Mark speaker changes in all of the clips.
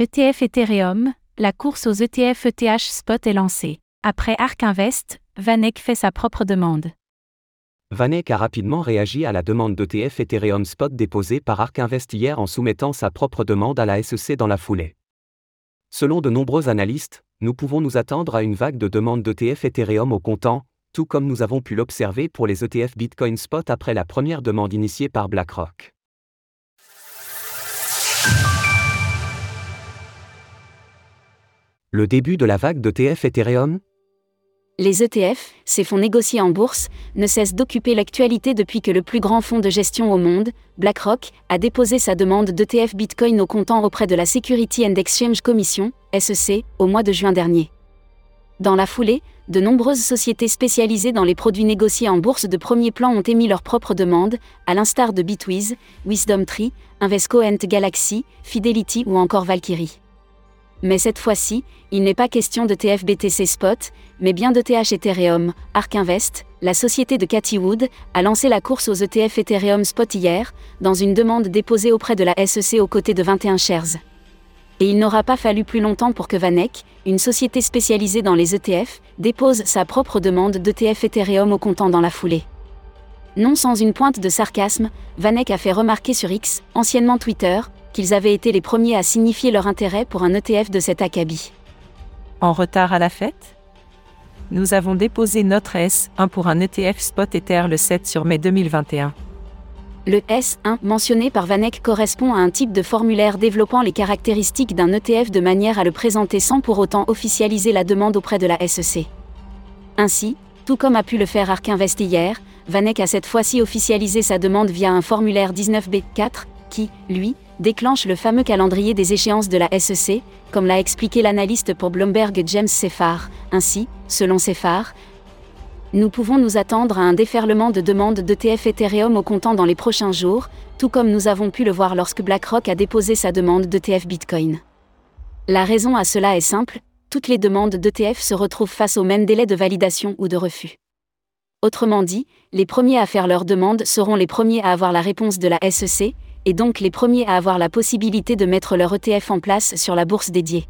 Speaker 1: ETF Ethereum, la course aux ETF ETH Spot est lancée. Après Ark Invest, Vanek fait sa propre demande.
Speaker 2: Vanek a rapidement réagi à la demande d'ETF Ethereum Spot déposée par Ark Invest hier en soumettant sa propre demande à la SEC dans la foulée. Selon de nombreux analystes, nous pouvons nous attendre à une vague de demandes d'ETF Ethereum au comptant, tout comme nous avons pu l'observer pour les ETF Bitcoin Spot après la première demande initiée par BlackRock. Le début de la vague d'ETF Ethereum?
Speaker 3: Les ETF, ces fonds négociés en bourse, ne cessent d'occuper l'actualité depuis que le plus grand fonds de gestion au monde, BlackRock, a déposé sa demande d'ETF Bitcoin au comptant auprès de la Security and Exchange Commission, SEC, au mois de juin dernier. Dans la foulée, de nombreuses sociétés spécialisées dans les produits négociés en bourse de premier plan ont émis leurs propres demandes, à l'instar de Bitwiz, WisdomTree, Invesco Galaxy, Fidelity ou encore Valkyrie. Mais cette fois-ci, il n'est pas question de TFBTC Spot, mais bien de TH Ethereum. Ark Invest, la société de Cathy Wood, a lancé la course aux ETF Ethereum Spot hier, dans une demande déposée auprès de la SEC aux côtés de 21 shares. Et il n'aura pas fallu plus longtemps pour que Vanek, une société spécialisée dans les ETF, dépose sa propre demande d'ETF Ethereum au comptant dans la foulée. Non sans une pointe de sarcasme, Vanek a fait remarquer sur X, anciennement Twitter, qu'ils avaient été les premiers à signifier leur intérêt pour un ETF de cet acabit.
Speaker 4: En retard à la fête Nous avons déposé notre S1 pour un ETF Spot Ether le 7 sur mai 2021.
Speaker 3: Le S1 mentionné par Vanek correspond à un type de formulaire développant les caractéristiques d'un ETF de manière à le présenter sans pour autant officialiser la demande auprès de la SEC. Ainsi, tout comme a pu le faire Ark Invest hier, Vanek a cette fois-ci officialisé sa demande via un formulaire 19B4, qui, lui, déclenche le fameux calendrier des échéances de la SEC, comme l'a expliqué l'analyste pour Bloomberg James Seffar. Ainsi, selon Seffar, nous pouvons nous attendre à un déferlement de demandes d'ETF Ethereum au comptant dans les prochains jours, tout comme nous avons pu le voir lorsque BlackRock a déposé sa demande d'ETF Bitcoin. La raison à cela est simple, toutes les demandes d'ETF se retrouvent face au même délai de validation ou de refus. Autrement dit, les premiers à faire leur demande seront les premiers à avoir la réponse de la SEC, et donc les premiers à avoir la possibilité de mettre leur ETF en place sur la bourse dédiée.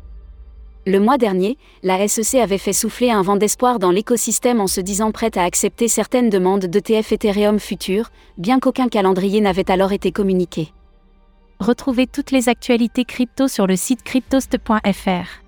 Speaker 3: Le mois dernier, la SEC avait fait souffler un vent d'espoir dans l'écosystème en se disant prête à accepter certaines demandes d'ETF Ethereum futures, bien qu'aucun calendrier n'avait alors été communiqué.
Speaker 1: Retrouvez toutes les actualités crypto sur le site cryptost.fr.